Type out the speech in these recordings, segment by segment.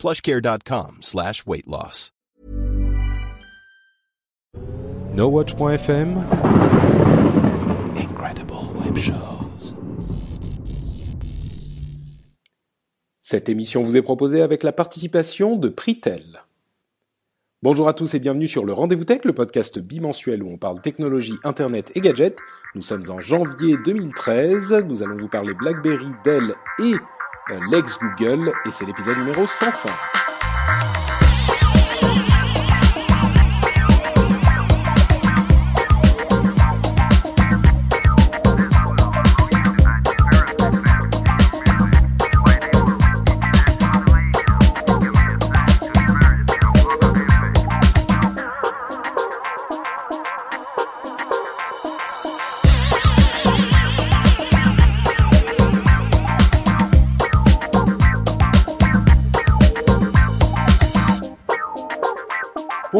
plushcare.com slash weight loss. NoWatch.fm Incredible Web Shows. Cette émission vous est proposée avec la participation de Pritel. Bonjour à tous et bienvenue sur le Rendez-vous Tech, le podcast bimensuel où on parle technologie, internet et gadgets. Nous sommes en janvier 2013, nous allons vous parler BlackBerry, Dell et euh, Lex Google et c'est l'épisode numéro 105.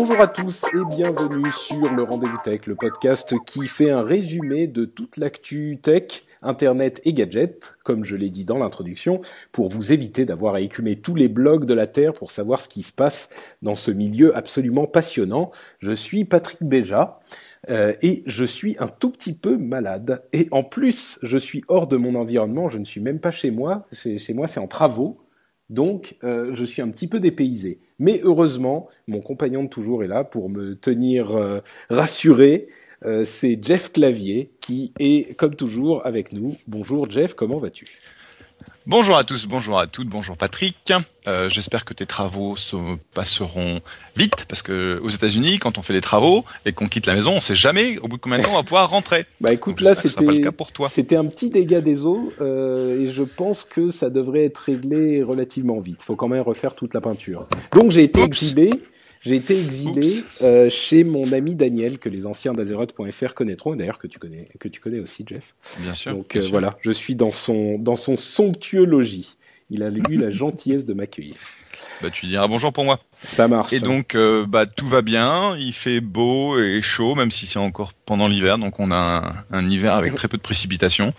Bonjour à tous et bienvenue sur le Rendez-vous Tech, le podcast qui fait un résumé de toute l'actu tech, internet et gadgets, comme je l'ai dit dans l'introduction, pour vous éviter d'avoir à écumer tous les blogs de la Terre pour savoir ce qui se passe dans ce milieu absolument passionnant. Je suis Patrick Béja. Euh, et je suis un tout petit peu malade. Et en plus, je suis hors de mon environnement, je ne suis même pas chez moi. Chez moi, c'est en travaux. Donc, euh, je suis un petit peu dépaysé. Mais heureusement, mon compagnon de toujours est là pour me tenir euh, rassuré. Euh, c'est Jeff Clavier qui est, comme toujours, avec nous. Bonjour Jeff, comment vas-tu? Bonjour à tous, bonjour à toutes, bonjour Patrick. Euh, J'espère que tes travaux se passeront vite, parce que aux États-Unis, quand on fait des travaux et qu'on quitte la maison, on sait jamais au bout de combien de temps on va pouvoir rentrer. Bah écoute, là c'était c'était un petit dégât des eaux euh, et je pense que ça devrait être réglé relativement vite. Il faut quand même refaire toute la peinture. Donc j'ai été exilé j'ai été exilé euh, chez mon ami Daniel, que les anciens d'Azeroth.fr connaîtront, d'ailleurs que tu connais, que tu connais aussi, Jeff. Bien sûr. Donc euh, voilà, je suis dans son dans son somptueux logis. Il a eu la gentillesse de m'accueillir. Bah, tu diras bonjour pour moi. Ça marche. Et donc, euh, bah, tout va bien. Il fait beau et chaud, même si c'est encore pendant l'hiver. Donc, on a un, un, hiver avec très peu de précipitations.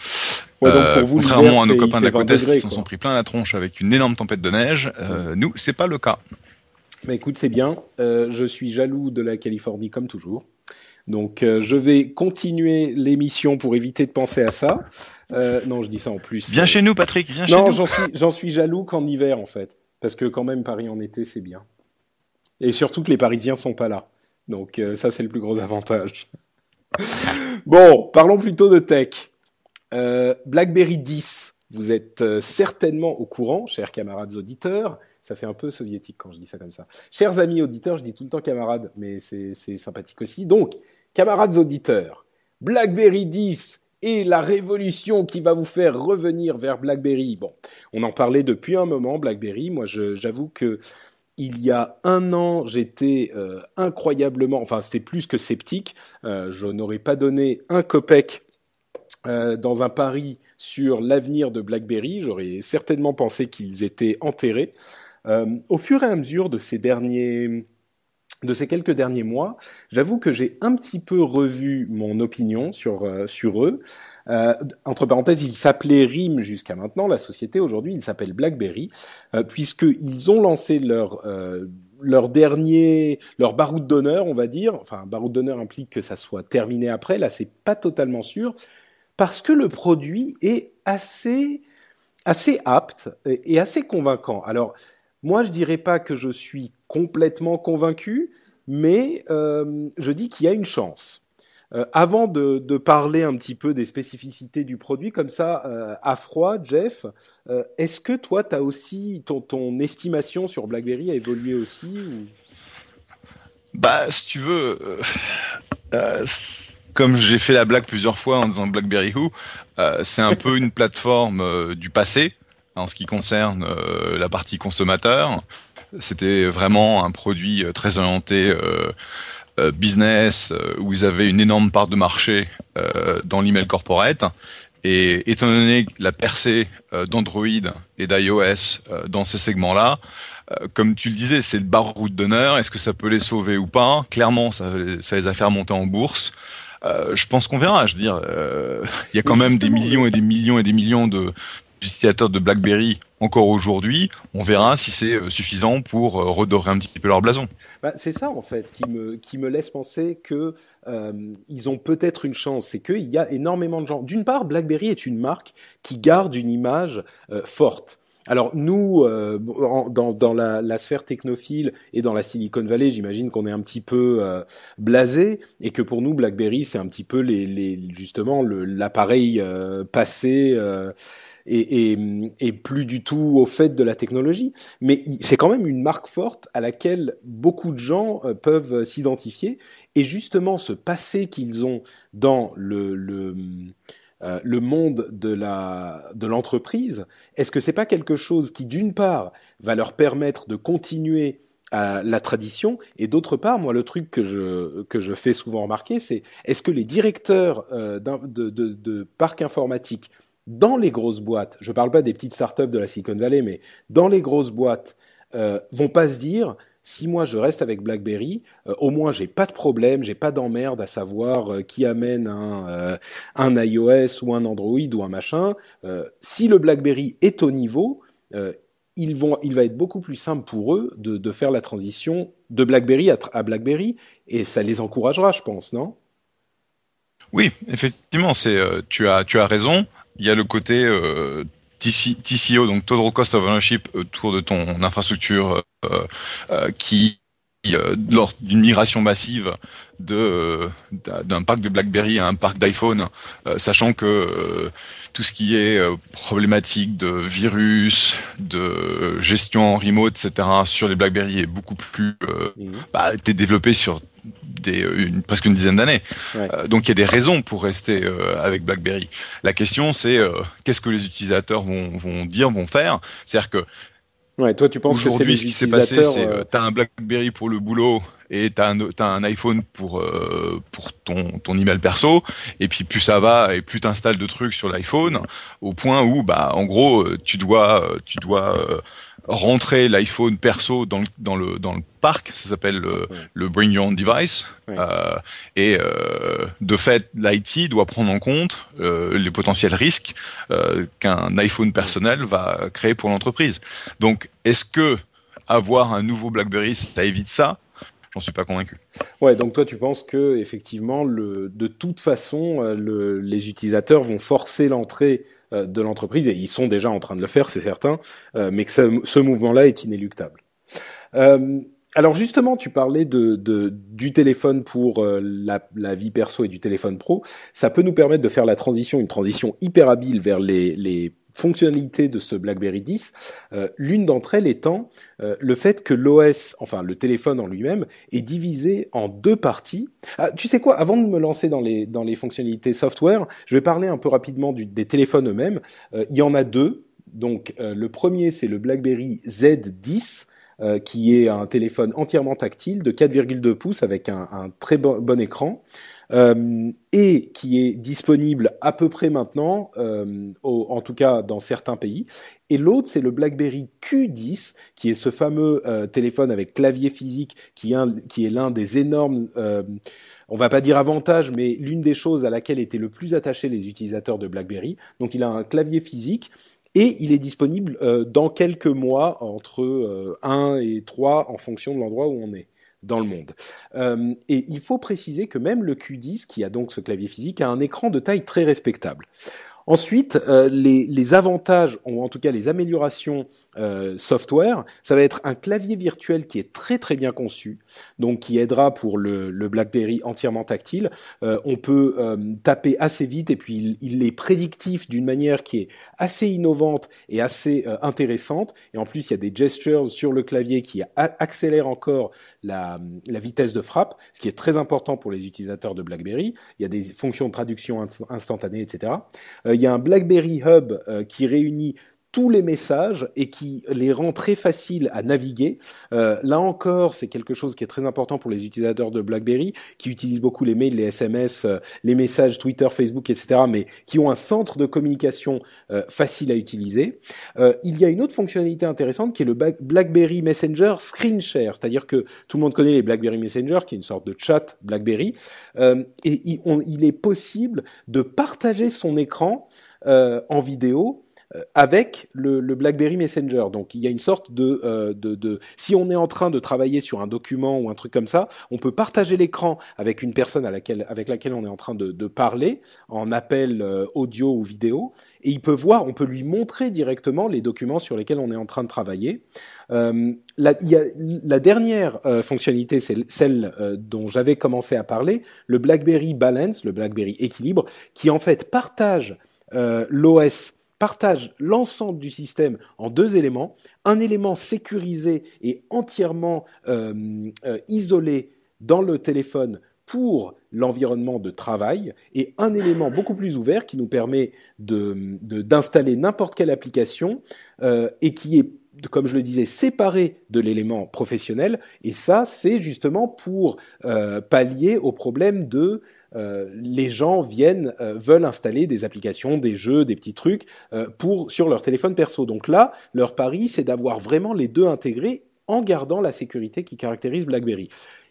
Ouais, donc pour vous, contrairement à nos copains de la côte est qui s'en sont pris plein la tronche avec une énorme tempête de neige, euh, nous, c'est pas le cas. Bah écoute, c'est bien. Euh, je suis jaloux de la Californie comme toujours. Donc euh, je vais continuer l'émission pour éviter de penser à ça. Euh, non, je dis ça en plus. Viens chez nous, Patrick. Viens chez nous. Non, j'en suis, suis jaloux qu'en hiver en fait, parce que quand même Paris en été c'est bien. Et surtout que les Parisiens sont pas là. Donc euh, ça c'est le plus gros avantage. bon, parlons plutôt de tech. Euh, BlackBerry 10. Vous êtes euh, certainement au courant, chers camarades auditeurs, ça fait un peu soviétique quand je dis ça comme ça. Chers amis auditeurs, je dis tout le temps camarades, mais c'est sympathique aussi. Donc, camarades auditeurs, BlackBerry 10 et la révolution qui va vous faire revenir vers BlackBerry. Bon, on en parlait depuis un moment, BlackBerry. Moi, j'avoue que il y a un an, j'étais euh, incroyablement, enfin, c'était plus que sceptique. Euh, je n'aurais pas donné un copec euh, dans un pari sur l'avenir de BlackBerry. J'aurais certainement pensé qu'ils étaient enterrés. Euh, au fur et à mesure de ces derniers de ces quelques derniers mois, j'avoue que j'ai un petit peu revu mon opinion sur euh, sur eux. Euh, entre parenthèses, ils s'appelaient RIM jusqu'à maintenant. La société aujourd'hui, ils s'appellent BlackBerry, euh, puisqu'ils ont lancé leur euh, leur dernier, leur baroud d'honneur, on va dire. Enfin, baroud d'honneur implique que ça soit terminé après. Là, c'est pas totalement sûr, parce que le produit est assez assez apte et assez convaincant. Alors, moi, je dirais pas que je suis complètement convaincu, mais euh, je dis qu'il y a une chance. Euh, avant de, parler un petit peu des spécificités du produit, comme ça, euh, à froid, Jeff, est-ce que toi, as aussi ton, estimation sur BlackBerry a évolué aussi. Bah, si tu veux, comme j'ai fait la blague plusieurs fois en disant BlackBerry Who, c'est un peu une plateforme du passé en ce qui concerne euh, la partie consommateur. c'était vraiment un produit très orienté business où ils avaient une énorme part de marché dans l'email corporate. Et étant donné la percée d'Android et d'iOS dans ces segments-là, comme tu le disais, c'est le baroud d'honneur. Est-ce que ça peut les sauver ou pas? Clairement, ça, ça les a fait remonter en bourse. Euh, je pense qu'on verra. Je veux dire, euh, il y a quand même des millions et des millions et des millions de de BlackBerry encore aujourd'hui. On verra si c'est euh, suffisant pour redorer un petit peu leur blason. Bah, c'est ça en fait qui me qui me laisse penser que ils ont peut-être une chance. C'est qu'il y a énormément de gens. D'une part, BlackBerry est une marque qui garde une image forte. Alors nous, euh, dans, dans la, la, sphère technophile et dans la Silicon Valley, j'imagine qu'on est un petit peu euh, blasé et que pour nous, BlackBerry, c'est un petit peu les, les justement l'appareil euh, passé euh, et, plus du tout au fait de la technologie. Mais c'est quand même une marque forte à laquelle beaucoup de gens peuvent s'identifier. Et justement, ce passé qu'ils ont dans le, euh, le monde de la de l'entreprise, est-ce que c'est pas quelque chose qui d'une part va leur permettre de continuer la tradition et d'autre part, moi le truc que je que je fais souvent remarquer, c'est est-ce que les directeurs euh, de, de, de parcs informatiques dans les grosses boîtes, je parle pas des petites startups de la Silicon Valley, mais dans les grosses boîtes, euh, vont pas se dire si moi je reste avec BlackBerry, euh, au moins j'ai pas de problème, j'ai pas d'emmerde à savoir euh, qui amène un, euh, un iOS ou un Android ou un machin. si le BlackBerry est au niveau, il va être beaucoup plus simple pour eux de, faire la transition de BlackBerry à, BlackBerry et ça les encouragera, je pense, non? Oui, effectivement, tu as raison. Il y a le côté TCO, donc Total Cost of Ownership, autour de ton infrastructure euh, euh, qui euh, lors d'une migration massive de d'un parc de BlackBerry à un parc d'iPhone, sachant que tout ce qui est problématique de virus, de gestion en remote, etc. sur les BlackBerry est beaucoup plus mmh. bah, développé sur des, une, presque une dizaine d'années. donc il y a des raisons pour rester avec BlackBerry. La question c'est qu'est-ce que les utilisateurs vont, vont dire, vont faire? C'est-à-dire que Ouais, toi, tu penses Aujourd'hui, ce qui s'est passé, c'est euh... t'as un BlackBerry pour le boulot et un, as un iPhone pour euh, pour ton ton email perso. Et puis plus ça va et plus t'installes de trucs sur l'iPhone, au point où bah en gros tu dois tu dois euh, rentrer l'iPhone perso dans le, dans le, dans le parc, ça s'appelle le, Bring Your Own Device. Euh, et euh, de fait, l'IT doit prendre en compte euh, les potentiels risques qu'un iPhone personnel va créer pour l'entreprise. Donc, est-ce que avoir un nouveau BlackBerry, ça évite ça? J'en suis pas convaincu. Ouais, donc toi tu penses que effectivement, le, de toute façon, le, les utilisateurs vont forcer l'entrée de l'entreprise, et ils sont déjà en train de le faire, c'est certain, euh, mais que ce, mouvement-là est inéluctable. Euh, alors justement, tu parlais de, du téléphone pour la, la, vie perso et du téléphone pro. Ça peut nous permettre de faire la transition, une transition hyper habile vers les, les fonctionnalités de ce BlackBerry 10, euh, l'une d'entre elles étant euh, le fait que l'OS, enfin le téléphone en lui-même, est divisé en deux parties. Ah, tu sais quoi Avant de me lancer dans les dans les fonctionnalités software, je vais parler un peu rapidement du, des téléphones eux-mêmes. Euh, il y en a deux. Donc le premier c'est le BlackBerry Z10 qui est un téléphone entièrement tactile de 4,2 pouces avec un, un très bon écran euh, et qui est disponible à peu près maintenant, euh, en tout cas dans certains pays. Et l'autre, c'est le BlackBerry Q10, qui est ce fameux euh, téléphone avec clavier physique, qui, est l'un des énormes euh, on va pas dire avantage, mais l'une des choses à laquelle étaient le plus attachés les utilisateurs de BlackBerry. Donc il a un clavier physique et il est disponible dans quelques mois, entre euh, 1 et 3 en fonction de l'endroit où on est dans le monde. Euh, et il faut préciser que même le Q10, qui a donc ce clavier physique, a un écran de taille très respectable. Ensuite, euh, les, les, avantages, ou en tout cas les améliorations euh, software, ça va être un clavier virtuel qui est très très bien conçu, donc qui aidera pour le, BlackBerry entièrement tactile. Euh, on peut euh, taper assez vite et puis il, il est prédictif d'une manière qui est assez innovante et assez euh, intéressante. Et en plus, il y a des gestures sur le clavier qui accélèrent encore la, la, vitesse de frappe, ce qui est très important pour les utilisateurs de BlackBerry. Il y a des fonctions de traduction instantanée, etc. Euh, il y a un BlackBerry Hub euh, qui réunit tous les messages et qui les rend très faciles à naviguer. Euh, là encore, c'est quelque chose qui est très important pour les utilisateurs de BlackBerry, qui utilisent beaucoup les mails, les SMS, euh, les messages Twitter, Facebook, etc., mais qui ont un centre de communication euh, facile à utiliser. Il y a une autre fonctionnalité intéressante qui est le BlackBerry Messenger Screen Share, c'est-à-dire que tout le monde connaît les BlackBerry Messenger, qui est une sorte de chat BlackBerry, et il, il, est possible de partager son écran en vidéo avec le, le, BlackBerry Messenger. Donc il y a une sorte de, euh, de, de, si on est en train de travailler sur un document ou un truc comme ça, on peut partager l'écran avec une personne à laquelle, avec laquelle on est en train de, de parler en appel euh, audio ou vidéo, et il peut voir, on peut lui montrer directement les documents sur lesquels on est en train de travailler. Euh, la, y a, la dernière euh, fonctionnalité, c'est celle dont j'avais commencé à parler, le BlackBerry Balance, le BlackBerry Équilibre, qui en fait partage l'OS partage l'ensemble du système en deux éléments, un élément sécurisé et entièrement euh, euh, isolé dans le téléphone pour l'environnement de travail et un élément beaucoup plus ouvert qui nous permet d'installer n'importe quelle application euh, et qui est comme je le disais, séparé de l'élément professionnel. Et ça, c'est justement pour pallier au problème de euh, les gens viennent, euh, veulent installer des applications, des jeux, des petits trucs euh, pour sur leur téléphone perso. Donc là, leur pari, c'est d'avoir vraiment les deux intégrés en gardant la sécurité qui caractérise BlackBerry.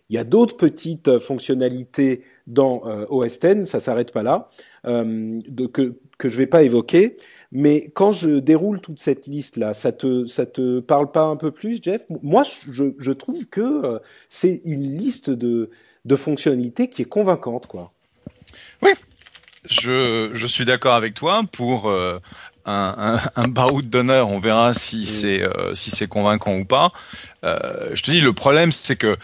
Il y a d'autres petites fonctionnalités dans OS X, ça s'arrête pas là, de, que que je vais pas évoquer. Mais quand je déroule toute cette liste là, ça te ça te parle pas un peu plus, Jeff? Moi, je, je trouve que c'est une liste de de fonctionnalité qui est convaincante, quoi. Oui, je, je suis d'accord avec toi. Pour euh, un, un, un baroud d'honneur, on verra si mm. c'est euh, si c'est convaincant ou pas. Euh, je te dis, le problème, c'est que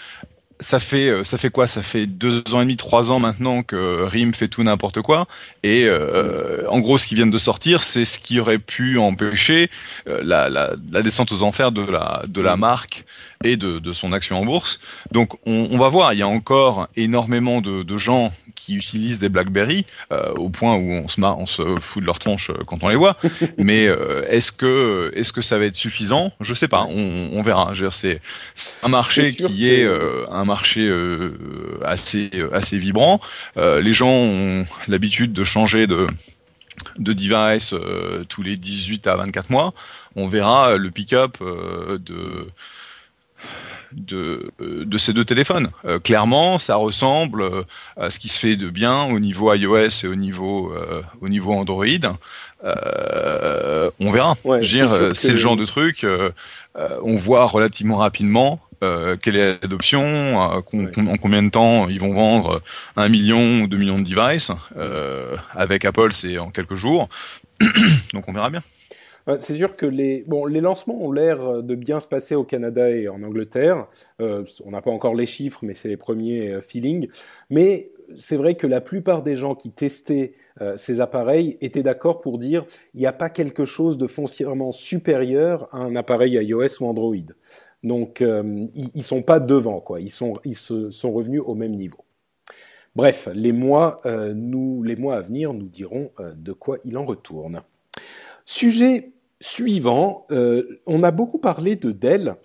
ça fait ça fait quoi? Ça fait deux ans et demi, trois ans maintenant que RIM fait tout n'importe quoi. Et euh, en gros, ce qui vient de sortir, c'est ce qui aurait pu empêcher la, la, la, descente aux enfers de la de la marque et de, de son action en bourse. Donc, on, on, va voir. Il y a encore énormément de, de gens qui utilisent des BlackBerry euh, au point où on se marre, on se fout de leur tronche quand on les voit. Mais est-ce que est-ce que ça va être suffisant? Je sais pas. On, on verra. C'est un marché qui est un marché euh, assez assez vibrant. Euh, les gens ont l'habitude de changer de de device euh, tous les 18 à 24 mois. On verra le pick-up de de, de ces deux téléphones. clairement, ça ressemble à ce qui se fait de bien au niveau iOS et au niveau au niveau Android. on verra. c'est le genre de truc. on voit relativement rapidement euh, quelle est l'adoption, euh, en combien de temps ils vont vendre un million ou deux millions de devices. Euh, avec Apple, c'est en quelques jours. Donc on verra bien. C'est sûr que les, bon, les lancements ont l'air de bien se passer au Canada et en Angleterre. on n'a pas encore les chiffres, mais c'est les premiers feelings. Mais c'est vrai que la plupart des gens qui testaient ces appareils étaient d'accord pour dire il n'y a pas quelque chose de foncièrement supérieur à un appareil iOS ou Android. Donc, euh, ils, ils sont pas devant, quoi. Ils sont, ils sont revenus au même niveau. Bref, les mois, euh, nous, les mois à venir nous diront euh, de quoi il en retourne. Sujet suivant, on a beaucoup parlé de Dell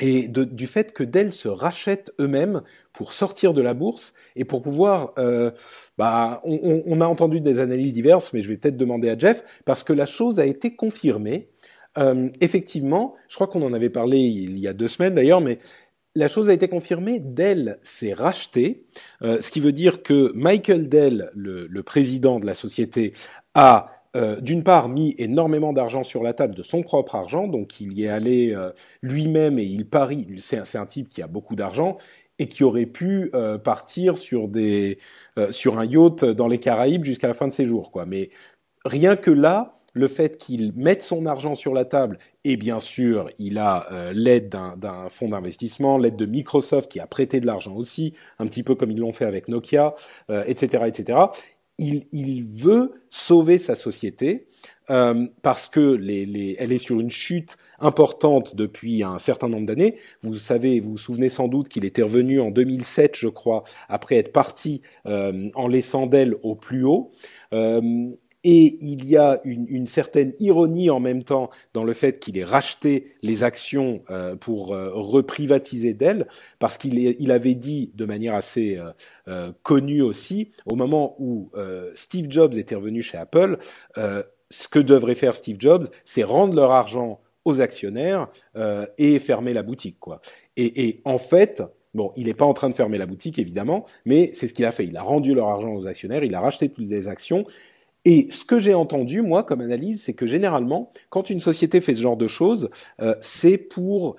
et de, du fait que Dell se rachète eux-mêmes pour sortir de la bourse et pour pouvoir. bah, on, on, a entendu des analyses diverses, mais je vais peut-être demander à Jeff parce que la chose a été confirmée euh, effectivement, je crois qu'on en avait parlé il y a deux semaines d'ailleurs, mais la chose a été confirmée. Dell s'est racheté, euh, ce qui veut dire que Michael Dell, le, le président de la société, a euh, d'une part mis énormément d'argent sur la table de son propre argent, donc il y est allé euh, lui-même et il parie. C'est un, type qui a beaucoup d'argent et qui aurait pu euh, partir sur des sur un yacht dans les Caraïbes jusqu'à la fin de ses jours, quoi. Mais rien que là, le fait qu'il mette son argent sur la table, et bien sûr, il a l'aide d'un fonds d'investissement, l'aide de Microsoft qui a prêté de l'argent aussi, un petit peu comme ils l'ont fait avec Nokia, etc., etc. Il, veut sauver sa société euh, parce que les, elle est sur une chute importante depuis un certain nombre d'années. Vous savez, vous vous souvenez sans doute qu'il était revenu en 2007, je crois, après être parti en laissant d'elle au plus haut. Et il y a une, une, certaine ironie en même temps dans le fait qu'il ait racheté les actions euh, pour euh, reprivatiser Dell, parce qu'il il avait dit de manière assez euh, connue aussi, au moment où Steve Jobs était revenu chez Apple, ce que devrait faire Steve Jobs, c'est rendre leur argent aux actionnaires et fermer la boutique, quoi. Et, et en fait, Bon, il n'est pas en train de fermer la boutique, évidemment, mais c'est ce qu'il a fait. Il a rendu leur argent aux actionnaires, il a racheté toutes les actions, et ce que j'ai entendu, moi, comme analyse, c'est que généralement, quand une société fait ce genre de choses, euh, c'est pour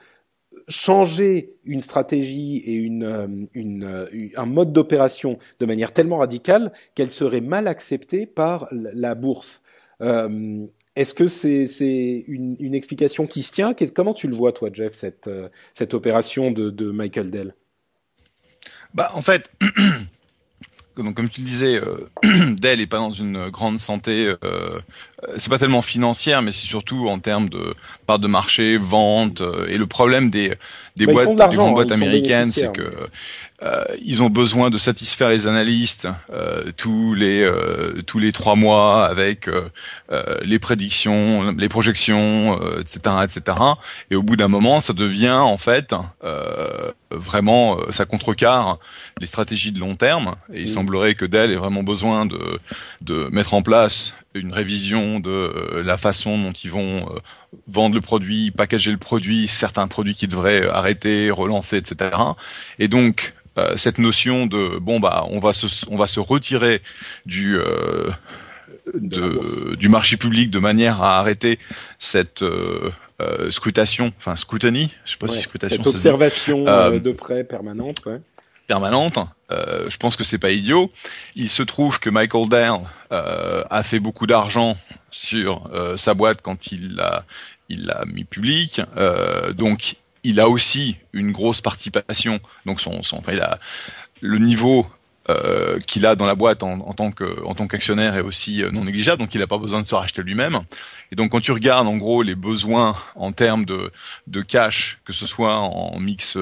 changer une stratégie et euh, euh, un mode d'opération de manière tellement radicale qu'elle serait mal acceptée par la bourse. Est-ce que c'est une, explication qui se tient? Comment tu le vois, toi, Jeff, cette, cette opération de, de Michael Dell? Bah, En fait, donc comme tu le disais, euh, Dell est pas dans une grande santé. Euh, c'est pas tellement financière, mais c'est surtout en termes de part de marché, vente. Euh, et le problème des des bah, boîtes, des grandes boîtes hein, américaines, c'est que euh, ils ont besoin de satisfaire les analystes euh, tous les euh, tous les trois mois avec euh, euh, les prédictions, les projections, etc., etc. Et au bout d'un moment, ça devient en fait vraiment ça contrecarre les stratégies de long terme. Et il semblerait que Dell ait vraiment besoin de de mettre en place une révision de la façon dont ils vont vendre le produit, packager le produit, certains produits qui devraient arrêter, relancer, etc. Et donc euh, cette notion de bon bah on va se on va se retirer du euh, de, du marché public de manière à arrêter cette euh, euh scrutation, enfin scrutiny, je sais pas si scrutation. Cette observation de près permanente. Ouais. Permanente. je pense que c'est pas idiot. Il se trouve que Michael Dell a fait beaucoup d'argent sur sa boîte quand il l'a il l'a mis public. donc il a aussi une grosse participation, donc son, son enfin, il a le niveau euh, qu'il a dans la boîte en, tant qu'actionnaire est aussi euh, non négligeable, donc il n'a pas besoin de se racheter lui-même. Et donc quand tu regardes en gros les besoins en termes de, cash, que ce soit en mix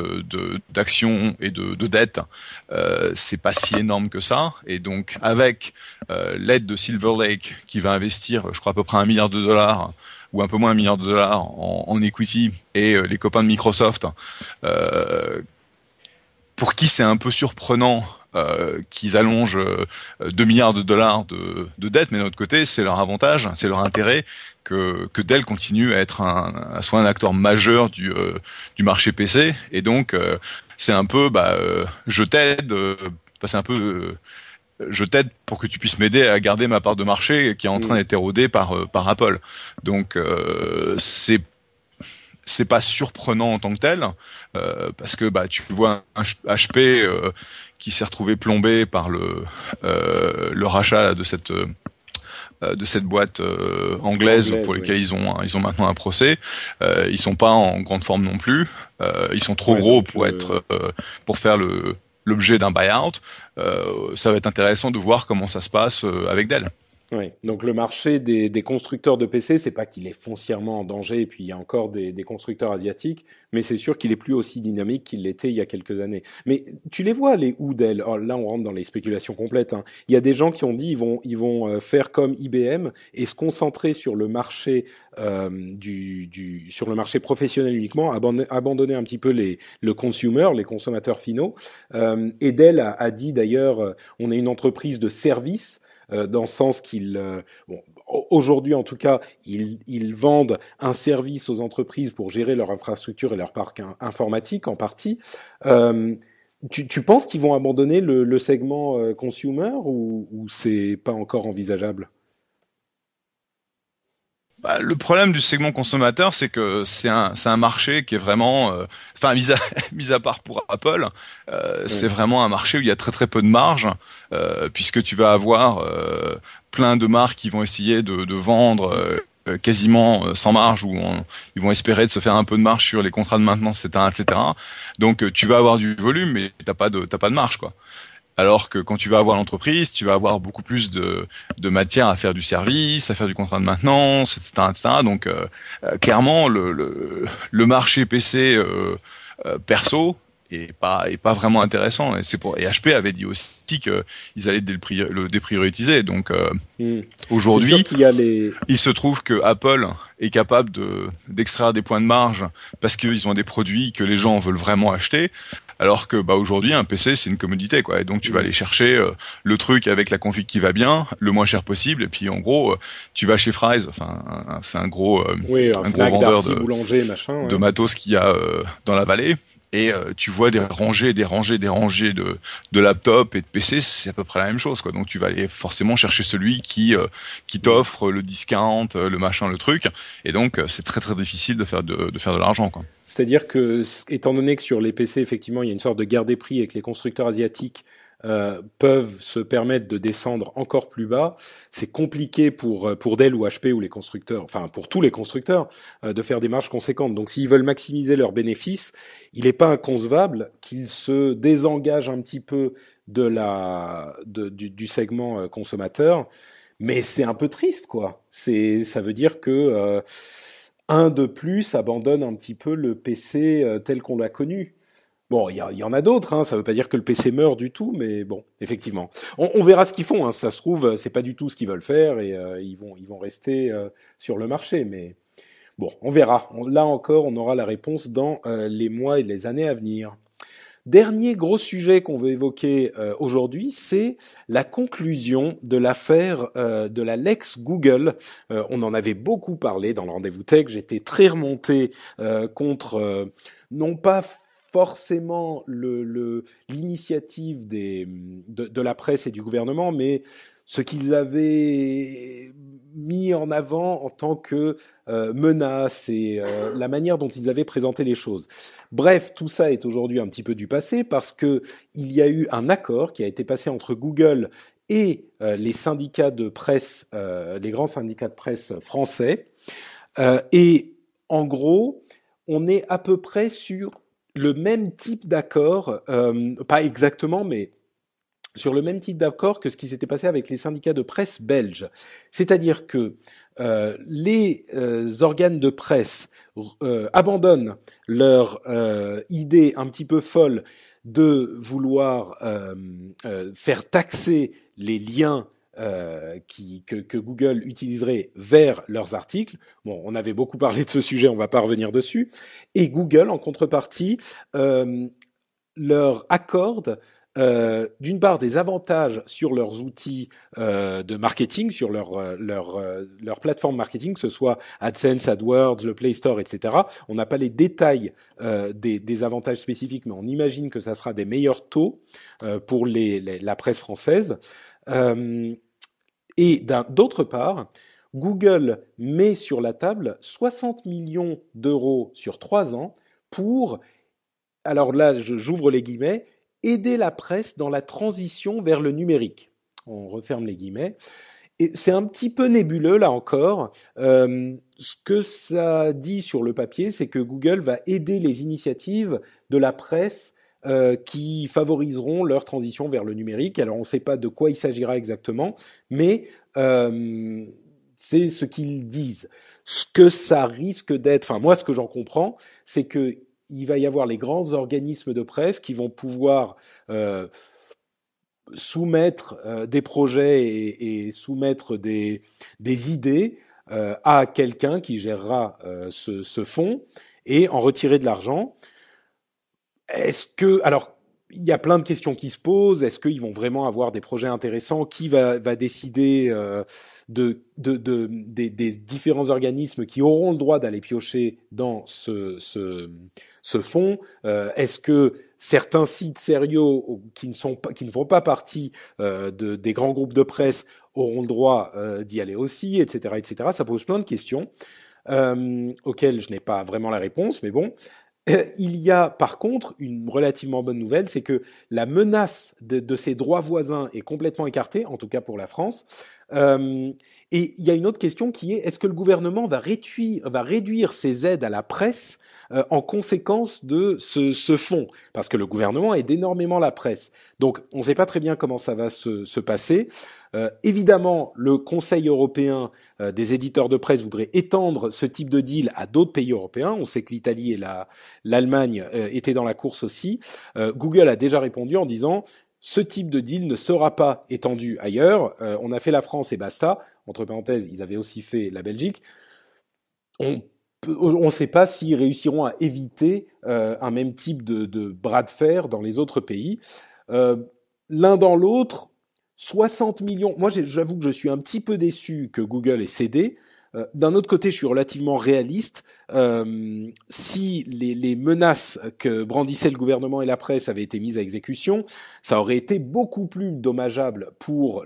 d'actions et de, de dettes, euh, c'est pas si énorme que ça. Et donc avec l'aide de Silver Lake qui va investir, je crois à peu près un milliard de dollars ou un peu moins un milliard de dollars en, en equity et les copains de Microsoft, pour qui c'est un peu surprenant euh, qu'ils allongent 2 milliards de dollars de, de dette, mais d'un autre côté, c'est leur avantage, c'est leur intérêt que, que Dell continue à être un, à soit un acteur majeur du, du marché PC, et donc c'est un peu, bah, je t'aide, c'est un peu je t'aide pour que tu puisses m'aider à garder ma part de marché qui est en train mm. d'être érodée par euh, par Apple. Donc euh, c'est c'est pas surprenant en tant que tel euh, parce que bah tu vois un HP euh, qui s'est retrouvé plombé par le euh, le rachat de cette de cette boîte anglaise, pour laquelle ils ont ils ont maintenant un procès. Euh, ils sont pas en grande forme non plus. ils sont trop gros pour être pour faire le l'objet d'un buyout, euh, ça va être intéressant de voir comment ça se passe euh, avec Dell. Oui, donc le marché des, des constructeurs de PC, c'est pas qu'il est foncièrement en danger, et puis il y a encore des, des constructeurs asiatiques, mais c'est sûr qu'il est plus aussi dynamique qu'il l'était il y a quelques années. Mais tu les vois les ou oh, Là, on rentre dans les spéculations complètes. Hein. Il y a des gens qui ont dit ils vont ils vont euh, faire comme IBM et se concentrer sur le marché euh, du, du sur le marché professionnel uniquement, abandonner, un petit peu les le consumer, les consommateurs finaux. Euh, et Dell a, a dit d'ailleurs, euh, on est une entreprise de service. Euh, dans le sens qu'ils, euh, bon, aujourd'hui en tout cas, ils, ils, vendent un service aux entreprises pour gérer leur infrastructure et leur parc informatique en partie. Euh, tu, tu, penses qu'ils vont abandonner le, le segment euh, consumer ou, ou c'est pas encore envisageable? Bah, le problème du segment consommateur, c'est que c'est un, un marché qui est vraiment, euh, enfin, mis, à, mis à part pour Apple, euh, c'est vraiment un marché où il y a très très peu de marge, euh, puisque tu vas avoir plein de marques qui vont essayer de, de vendre quasiment sans marge, ou ils vont espérer de se faire un peu de marge sur les contrats de maintenance, etc., etc. Donc, tu vas avoir du volume, mais t'as pas de t'as pas de marge, quoi. Alors que quand tu vas avoir l'entreprise, tu vas avoir beaucoup plus de, de matière à faire du service, à faire du contrat de maintenance, etc. etc. Donc euh, euh, clairement, le, le, le, marché PC euh, euh, perso est pas est pas vraiment intéressant. Et c'est pour et HP avait dit aussi qu'ils allaient le déprioriser. Donc euh, hmm. aujourd'hui, il, il se trouve que Apple est capable de d'extraire des points de marge parce qu'ils ont des produits que les gens veulent vraiment acheter. Alors que bah aujourd'hui un PC c'est une commodité quoi. Et donc tu vas aller chercher euh, le truc avec la config qui va bien, le moins cher possible. Et puis en gros euh, tu vas chez Fry's, enfin c'est un gros euh, un, gros vendeur de boulanger machin de matos qu'il y a dans la vallée. Et tu vois des rangées, des rangées, des rangées de, de laptops et de PC, c'est à peu près la même chose, quoi. Donc tu vas aller forcément chercher celui qui qui t'offre le discount, le machin, le truc, et donc c'est très très difficile de faire de, de faire de l'argent, quoi. C'est-à-dire que, étant donné que sur les PC, effectivement, il y a une sorte de guerre des prix et que les constructeurs asiatiques euh, peuvent se permettre de descendre encore plus bas, c'est compliqué pour euh, pour Dell ou HP ou les constructeurs, enfin pour tous les constructeurs, euh, de faire des marges conséquentes. Donc s'ils veulent maximiser leurs bénéfices, il n'est pas inconcevable qu'ils se désengagent un petit peu de la de, du, du, segment consommateur. Mais c'est un peu triste, quoi. C'est ça veut dire que un de plus abandonne un petit peu le PC euh, tel qu'on l'a connu. Bon, il y, en a d'autres, hein, ça ne veut pas dire que le PC meurt du tout, mais bon, effectivement. On, verra ce qu'ils font, hein, ça se trouve, c'est pas du tout ce qu'ils veulent faire et euh, ils, vont, ils vont rester euh, sur le marché, mais bon, on verra. là encore, on aura la réponse dans les mois et les années à venir. Dernier gros sujet qu'on veut évoquer euh, aujourd'hui, c'est la conclusion de l'affaire euh, de la Lex Google. Euh, on en avait beaucoup parlé dans le rendez-vous tech. J'étais très remonté contre non pas forcément l'initiative de, la presse et du gouvernement, mais ce qu'ils avaient mis en avant en tant que euh, menace et euh, la manière dont ils avaient présenté les choses. Bref, tout ça est aujourd'hui un petit peu du passé parce que il y a eu un accord qui a été passé entre Google et euh, les syndicats de presse, les grands syndicats de presse français. et en gros, on est à peu près sur le même type d'accord, pas exactement, mais sur le même type d'accord que ce qui s'était passé avec les syndicats de presse belges. C'est-à-dire que euh, les euh, organes de presse euh, abandonnent leur idée un petit peu folle de vouloir faire taxer les liens qui, que, que, Google utiliserait vers leurs articles. Bon, on avait beaucoup parlé de ce sujet, on va pas revenir dessus. Et Google, en contrepartie, leur accorde euh, d'une part des avantages sur leurs outils euh, de marketing, sur leur euh, leur plateforme marketing, que ce soit AdSense, AdWords, le Play Store, etc. On n'a pas les détails des, avantages spécifiques, mais on imagine que ça sera des meilleurs taux pour la presse française. et d'autre part, Google met sur la table 60 millions d'euros sur trois ans pour alors là, j'ouvre les guillemets, aider la presse dans la transition vers le numérique. On referme les guillemets. Et c'est un petit peu nébuleux là encore. Euh, ce que ça dit sur le papier, c'est que Google va aider les initiatives de la presse euh, qui favoriseront leur transition vers le numérique. Alors on ne sait pas de quoi il s'agira exactement, mais euh, c'est ce qu'ils disent. Ce que ça risque d'être, enfin moi ce que j'en comprends, c'est que il va y avoir les grands organismes de presse qui vont pouvoir euh, soumettre euh, des projets et, soumettre des, idées euh, à quelqu'un qui gérera ce, ce, fonds et en retirer de l'argent. Est-ce que il y a plein de questions qui se posent. Est-ce qu'ils vont vraiment avoir des projets intéressants? Qui va, va décider de, de, de des, des, différents organismes qui auront le droit d'aller piocher dans ce, ce, ce fonds? Euh, Est-ce que certains sites sérieux qui ne sont pas, qui ne font pas partie euh, de, des grands groupes de presse auront le droit euh, d'y aller aussi, etc., etc. Ça pose plein de questions auxquelles je n'ai pas vraiment la réponse, mais bon. Il y a par contre une relativement bonne nouvelle, c'est que la menace de, ces droits voisins est complètement écartée, en tout cas pour la France. Et il y a une autre question qui est est-ce que le gouvernement va réduire, va réduire ses aides à la presse euh, en conséquence de ce, ce fonds? Parce que le gouvernement aide énormément la presse. Donc on ne sait pas très bien comment ça va se, se passer. Euh, évidemment, le Conseil européen euh, des éditeurs de presse voudrait étendre ce type de deal à d'autres pays européens. On sait que l'Italie et l'Allemagne étaient dans la course aussi. Google a déjà répondu en disant ce type de deal ne sera pas étendu ailleurs. on a fait la France et basta entre parenthèses, ils avaient aussi fait la Belgique. On ne sait pas s'ils réussiront à éviter euh, un même type de, bras de fer dans les autres pays. Euh, l'un dans l'autre, 60 millions. Moi, j'avoue que je suis un petit peu déçu que Google ait cédé. Euh, d'un autre côté, je suis relativement réaliste. si les, les, menaces que brandissaient le gouvernement et la presse avaient été mises à exécution, ça aurait été beaucoup plus dommageable pour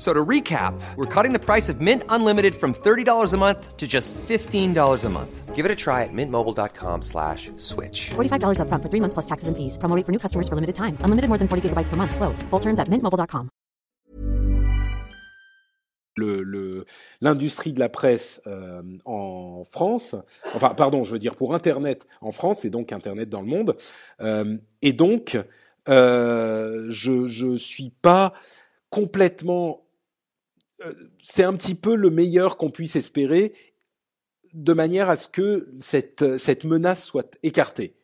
So to recap, we're cutting the price of Mint Unlimited from $30 a month to just $15 a month. Give it a try at mintmobile.com slash switch. $45 up front for three months plus taxes and fees. Promoting for new customers for limited time. Unlimited more than 40 gigabytes per month. Slows. Full terms at mintmobile.com. Le, l'industrie de la presse euh, en France, enfin pardon, je veux dire pour Internet en France et donc Internet dans le monde. Euh, et donc, euh, je je suis pas complètement c'est un petit peu le meilleur qu'on puisse espérer de manière à ce que cette, cette menace soit écartée.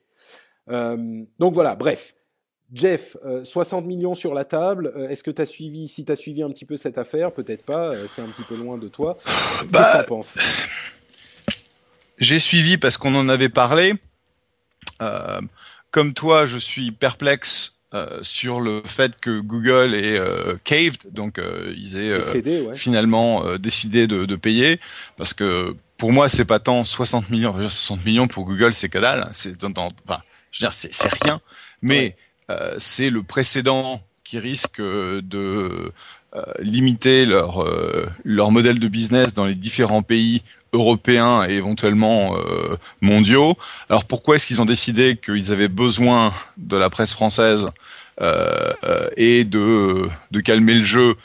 Euh, donc voilà, bref. Jeff, 60 euh, millions sur la table. Est-ce que tu as suivi, si tu as suivi un petit peu cette affaire, peut-être pas, c'est un petit peu loin de toi. Qu'est-ce bah, que tu penses? J'ai suivi parce qu'on en avait parlé. comme toi, je suis perplexe euh, sur le fait que Google est euh, caved, donc euh, ils aient finalement décidé de, de, payer, parce que pour moi c'est pas tant 60 millions, 60 millions pour Google c'est que dalle, c'est enfin, je veux dire c'est rien, mais c'est le précédent qui risque de limiter leur leur modèle de business dans les différents pays européens et éventuellement euh, mondiaux. Alors pourquoi est-ce qu'ils ont décidé qu'ils avaient besoin de la presse française euh, euh, et de, de calmer le jeu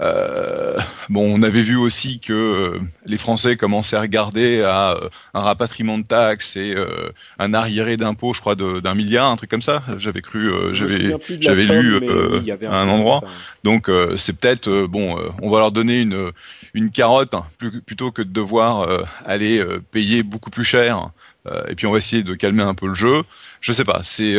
euh, bon, on avait vu aussi que les Français commençaient à regarder à un rapatriement de taxes et un arriéré d'impôts, je crois, d'un milliard, un truc comme ça. J'avais cru, j'avais, j'avais lu un endroit. Donc, c'est peut-être bon, on va leur donner une une carotte hein, plutôt que de devoir euh, aller euh, payer beaucoup plus cher. Euh, et puis on va essayer de calmer un peu le jeu. Je sais pas, c'est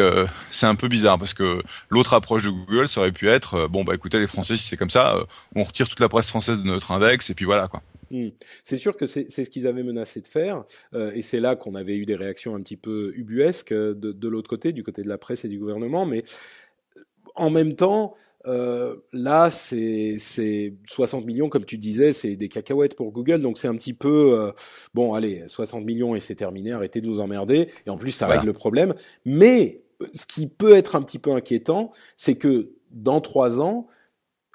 c'est un peu bizarre parce que l'autre approche de Google ça aurait pu être bon bah écoutez les Français si c'est comme ça, on retire toute la presse française de notre index et puis voilà quoi. Hmm. C'est sûr que c'est ce qu'ils avaient menacé de faire, et c'est là qu'on avait eu des réactions un petit peu ubuesques de l'autre côté, du côté de la presse et du gouvernement. Mais en même temps, euh, là, c'est 60 millions, comme tu disais, c'est des cacahuètes pour Google, donc c'est un petit peu euh, bon. Allez, 60 millions et c'est terminé. Arrêtez de nous emmerder. Et en plus, ça règle le problème. Mais ce qui peut être un petit peu inquiétant, c'est que dans trois ans,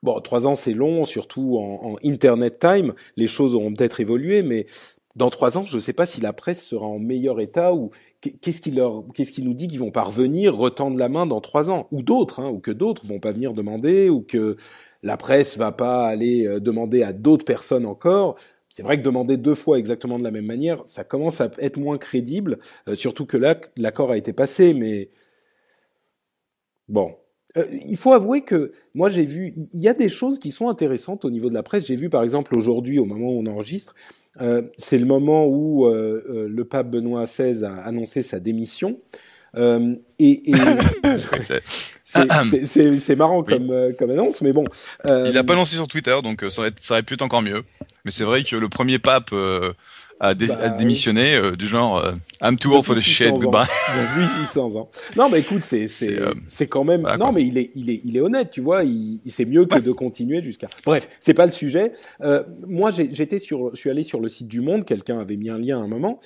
bon, trois ans c'est long, surtout en, en Internet time, les choses auront peut-être évolué, mais dans trois ans, je ne sais pas si la presse sera en meilleur état ou qu'est-ce qui leur, qu'est-ce qui nous dit qu'ils vont pas revenir, retendre la main dans trois ans, ou d'autres, hein, ou que d'autres vont pas venir demander, ou que la presse va pas aller euh, demander à d'autres personnes encore. C'est vrai que demander deux fois exactement de la même manière, ça commence à être moins crédible, euh, surtout que là, l'accord a été passé, mais bon. Euh, il faut avouer que moi j'ai vu, il y a des choses qui sont intéressantes au niveau de la presse. J'ai vu par exemple aujourd'hui, au moment où on enregistre, euh, c'est le moment où euh, euh, le pape Benoît XVI a annoncé sa démission. et, et C'est marrant comme, euh, comme annonce, mais bon. Euh... Il l'a pas annoncé sur Twitter, donc euh, ça aurait, ça aurait pu être encore mieux. Mais c'est vrai que le premier pape euh, a, dé bah, a, démissionné euh, du genre euh, I'm too old for the shit, goodbye. Depuis 600 ans. Non, mais écoute, c'est c'est c'est quand même. Voilà, non, mais il est il est il est honnête, tu vois. Il, il c'est mieux que ouais. de continuer jusqu'à. Bref, c'est pas le sujet. moi, j'étais sur, je suis allé sur le site du Monde. Quelqu'un avait mis un lien à un moment.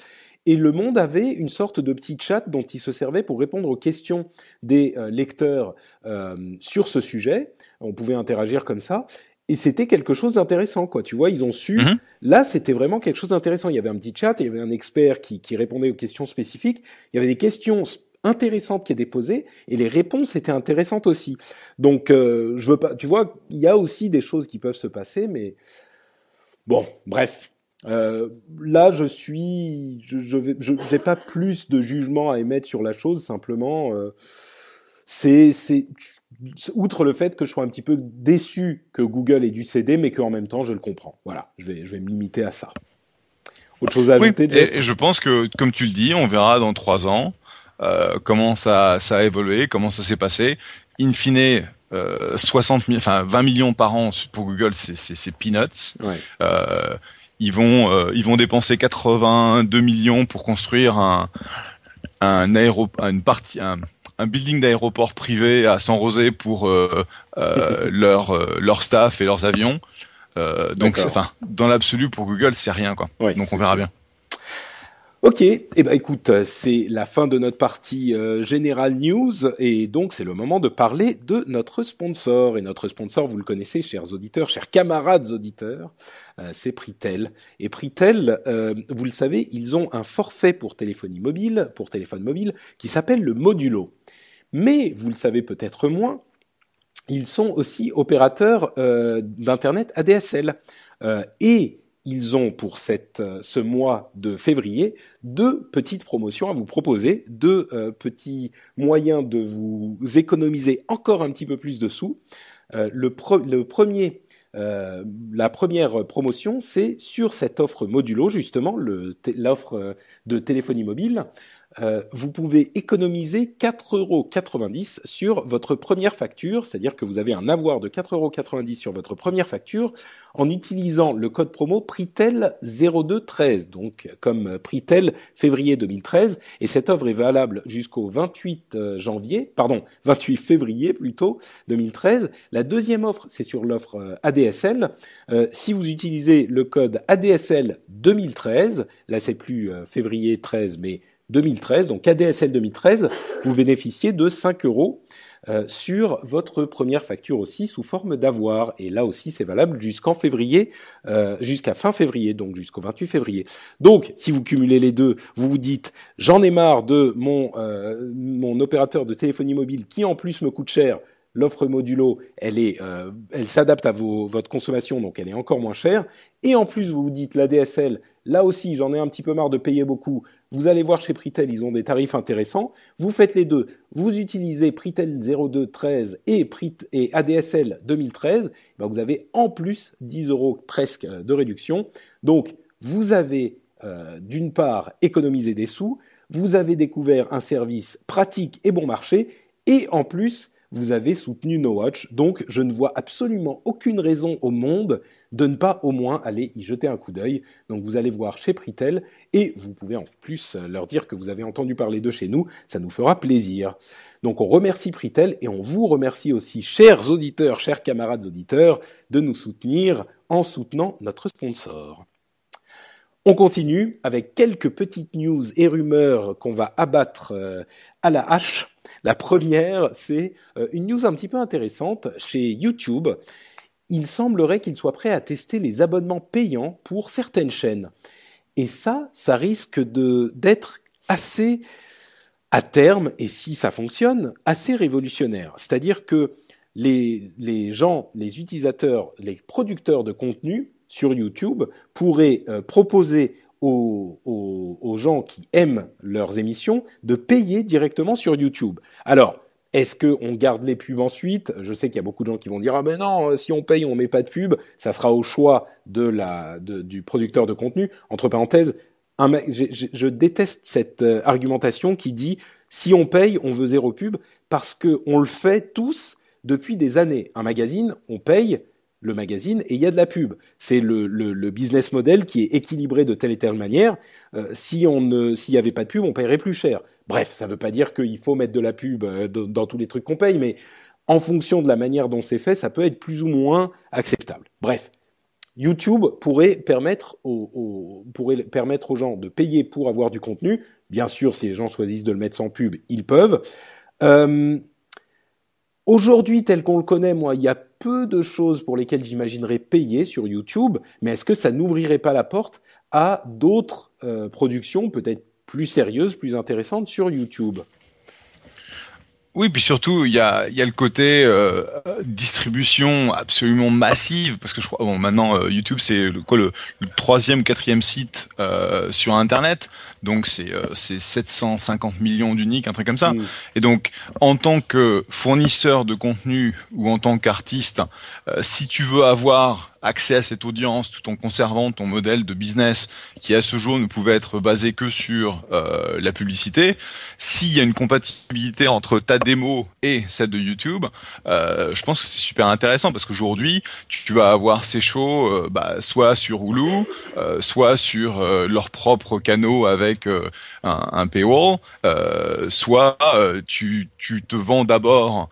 Et Le Monde avait une sorte de petit chat dont il se servait pour répondre aux questions des euh, lecteurs euh, sur ce sujet. On pouvait interagir comme ça. Et c'était quelque chose d'intéressant, quoi. Tu vois, ils ont su. Mm-hmm. Là, c'était vraiment quelque chose d'intéressant. Il y avait un petit chat, il y avait un expert qui, qui répondait aux questions spécifiques. Il y avait des questions intéressantes qui étaient posées et les réponses étaient intéressantes aussi. Donc, euh, je veux pas. Tu vois, il y a aussi des choses qui peuvent se passer, mais bon, bref. Euh, là, je suis, je, je vais, je n'ai pas plus de jugement à émettre sur la chose. Simplement, euh, c'est, c'est, outre le fait que je sois un petit peu déçu que Google ait dû céder, mais qu'en même temps, je le comprends. Voilà, je vais, je vais me limiter à ça. Autre chose à ajouter oui, et, et je pense que, comme tu le dis, on verra dans trois ans euh, comment ça, ça a évolué, comment ça s'est passé. In fine, euh, 60 enfin 20 millions par an pour Google, c'est, peanuts. Ouais. Euh, ils vont euh, ils vont dépenser 82 millions pour construire un un aéro une partie un, un building d'aéroport privé à San Rosé pour euh, euh, leur euh, leur staff et leurs avions. Euh, donc enfin dans l'absolu pour Google c'est rien quoi. Ouais, donc on verra bien. Ok, eh ben écoute, c'est la fin de notre partie euh, General News et donc c'est le moment de parler de notre sponsor. Et notre sponsor, vous le connaissez, chers auditeurs, chers camarades auditeurs, euh, c'est Pritel. Et Pritel, euh, vous le savez, ils ont un forfait pour téléphonie mobile, pour téléphone mobile, qui s'appelle le Modulo. Mais vous le savez peut-être moins, ils sont aussi opérateurs euh, d'internet ADSL et ils ont pour cette, ce mois de février deux petites promotions à vous proposer, deux euh, petits moyens de vous économiser encore un petit peu plus de sous. Euh, le, le, premier, euh, la première promotion, c'est sur cette offre modulo justement, l'offre de téléphonie mobile. Euh, vous pouvez économiser 4,90 euros sur votre première facture, c'est-à-dire que vous avez un avoir de 4,90 euros sur votre première facture en utilisant le code promo Pritel0213, donc comme Pritel février 2013, et cette offre est valable jusqu'au 28 euh, janvier, pardon, 28 février plutôt 2013. La deuxième offre, c'est sur l'offre euh, ADSL. Euh, si vous utilisez le code ADSL 2013, là c'est plus février 13, mais 2013, donc ADSL 2013, vous bénéficiez de 5 euros euh, sur votre première facture aussi sous forme d'avoir. Et là aussi, c'est valable jusqu'en février, euh, jusqu'à fin février, donc jusqu'au 28 février. Donc, si vous cumulez les deux, vous vous dites, j'en ai marre de mon, euh, mon opérateur de téléphonie mobile qui en plus me coûte cher, l'offre modulo, elle est, elle s'adapte à vos, votre consommation, donc elle est encore moins chère. Et en plus, vous vous dites la DSL, là aussi, j'en ai un petit peu marre de payer beaucoup. Vous allez voir chez Pritel, ils ont des tarifs intéressants. Vous faites les deux. Vous utilisez Pritel 0213 et, ADSL 2013. Ben vous avez en plus 10 euros presque de réduction. Donc, vous avez euh, d'une part économisé des sous, vous avez découvert un service pratique et bon marché, et en plus, vous avez soutenu No Watch. Donc, je ne vois absolument aucune raison au monde de ne pas au moins aller y jeter un coup d'œil. Donc, vous allez voir chez Pritel et vous pouvez en plus leur dire que vous avez entendu parler de chez nous. Ça nous fera plaisir. Donc, on remercie Pritel et on vous remercie aussi, chers auditeurs, chers camarades auditeurs, de nous soutenir en soutenant notre sponsor. On continue avec quelques petites news et rumeurs qu'on va abattre euh, à la hache. La première, c'est euh, une news un petit peu intéressante chez YouTube. Il semblerait qu'il soit prêt à tester les abonnements payants pour certaines chaînes. Et ça, ça risque d'être assez à terme, et si ça fonctionne, assez révolutionnaire. C'est-à-dire que les, les gens, les utilisateurs, les producteurs de contenu sur YouTube pourraient euh, proposer aux, aux, gens qui aiment leurs émissions de payer directement sur YouTube. Alors, est-ce qu'on garde les pubs ensuite? Je sais qu'il y a beaucoup de gens qui vont dire ah ben non, si on paye, on met pas de pub. Ça sera au choix du producteur de contenu. Entre parenthèses, je déteste cette euh, argumentation qui dit Si on paye, on veut zéro pub parce que on le fait tous depuis des années. Un magazine, on paye le magazine et il y a de la pub. C'est le, business model qui est équilibré de telle et telle manière. Euh, si on ne, s'il y avait pas de pub, on paierait plus cher. Bref, ça ne veut pas dire qu'il faut mettre de la pub euh, dans, tous les trucs qu'on paye, mais en fonction de la manière dont c'est fait, ça peut être plus ou moins acceptable. Bref, YouTube pourrait permettre aux, pourrait permettre aux gens de payer pour avoir du contenu. Bien sûr, si les gens choisissent de le mettre sans pub, ils peuvent. Euh, Aujourd'hui, tel qu'on le connaît, moi, il y a peu de choses pour lesquelles j'imaginerais payer sur YouTube, mais est-ce que ça n'ouvrirait pas la porte à d'autres euh, productions peut-être plus sérieuses, plus intéressantes sur YouTube? Oui, puis surtout, il y a, y a le côté euh, distribution absolument massive, parce que je crois, bon, maintenant, euh, YouTube, c'est le, quoi, le, le, troisième, quatrième site euh, sur Internet, donc c'est euh, 750 millions d'uniques, un truc comme ça. Mm. Et donc, en tant que fournisseur de contenu ou en tant qu'artiste, euh, si tu veux avoir accès à cette audience tout en conservant ton modèle de business qui à ce jour ne pouvait être basé que sur euh, la publicité, s'il y a une compatibilité entre ta démo et celle de YouTube, euh, je pense que c'est super intéressant parce qu'aujourd'hui tu vas avoir ces shows euh, bah, soit sur Hulu, soit sur leurs propres canaux avec un, paywall, soit tu, tu te vends d'abord